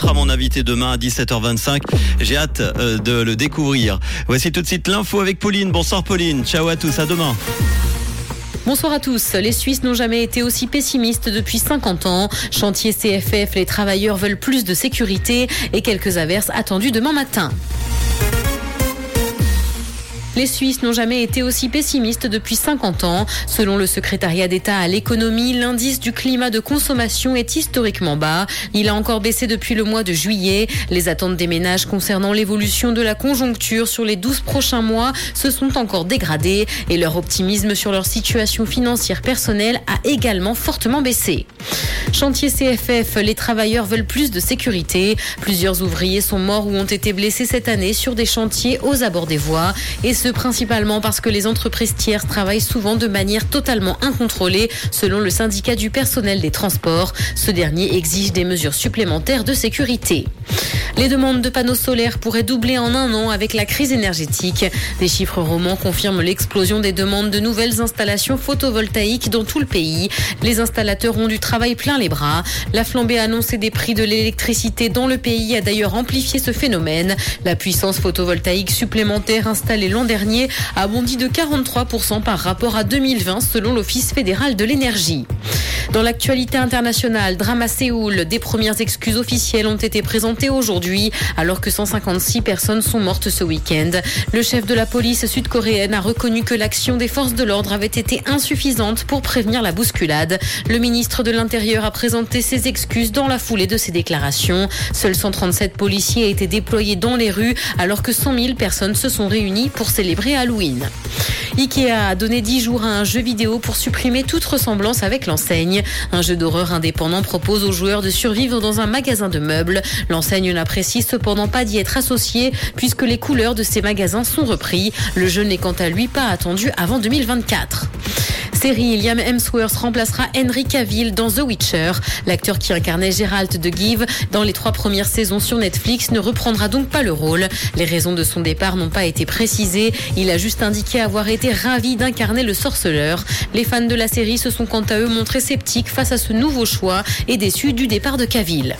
sera mon invité demain à 17h25. J'ai hâte euh, de le découvrir. Voici tout de suite l'info avec Pauline. Bonsoir Pauline. Ciao à tous. À demain. Bonsoir à tous. Les Suisses n'ont jamais été aussi pessimistes depuis 50 ans. Chantier CFF, les travailleurs veulent plus de sécurité et quelques averses attendues demain matin. Les Suisses n'ont jamais été aussi pessimistes depuis 50 ans. Selon le secrétariat d'État à l'économie, l'indice du climat de consommation est historiquement bas. Il a encore baissé depuis le mois de juillet. Les attentes des ménages concernant l'évolution de la conjoncture sur les 12 prochains mois se sont encore dégradées et leur optimisme sur leur situation financière personnelle a également fortement baissé. Chantier CFF, les travailleurs veulent plus de sécurité. Plusieurs ouvriers sont morts ou ont été blessés cette année sur des chantiers aux abords des voies. Et ce principalement parce que les entreprises tiers travaillent souvent de manière totalement incontrôlée, selon le syndicat du personnel des transports. Ce dernier exige des mesures supplémentaires de sécurité. Les demandes de panneaux solaires pourraient doubler en un an avec la crise énergétique. Des chiffres romans confirment l'explosion des demandes de nouvelles installations photovoltaïques dans tout le pays. Les installateurs ont du travail plein les bras. La flambée annoncée des prix de l'électricité dans le pays a d'ailleurs amplifié ce phénomène. La puissance photovoltaïque supplémentaire installée l'an dernier a bondi de 43% par rapport à 2020 selon l'Office fédéral de l'énergie. Dans l'actualité internationale, drame à Séoul, des premières excuses officielles ont été présentées aujourd'hui alors que 156 personnes sont mortes ce week-end. Le chef de la police sud-coréenne a reconnu que l'action des forces de l'ordre avait été insuffisante pour prévenir la bousculade. Le ministre de l'Intérieur a présenté ses excuses dans la foulée de ses déclarations. Seuls 137 policiers ont été déployés dans les rues alors que 100 000 personnes se sont réunies pour célébrer Halloween. Ikea a donné 10 jours à un jeu vidéo pour supprimer toute ressemblance avec l'enseigne. Un jeu d'horreur indépendant propose aux joueurs de survivre dans un magasin de meubles. L'enseigne n'apprécie cependant pas d'y être associée puisque les couleurs de ces magasins sont repris. Le jeu n'est quant à lui pas attendu avant 2024 série, Liam Hemsworth remplacera Henry Cavill dans The Witcher. L'acteur qui incarnait Geralt de Give dans les trois premières saisons sur Netflix ne reprendra donc pas le rôle. Les raisons de son départ n'ont pas été précisées. Il a juste indiqué avoir été ravi d'incarner le sorceleur. Les fans de la série se sont quant à eux montrés sceptiques face à ce nouveau choix et déçus du départ de Cavill.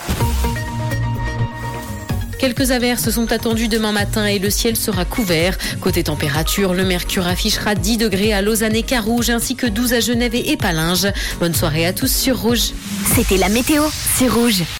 Quelques averses sont attendues demain matin et le ciel sera couvert. Côté température, le mercure affichera 10 degrés à Lausanne et Carouge ainsi que 12 à Genève et Palinges. Bonne soirée à tous sur Rouge. C'était la météo, c'est Rouge.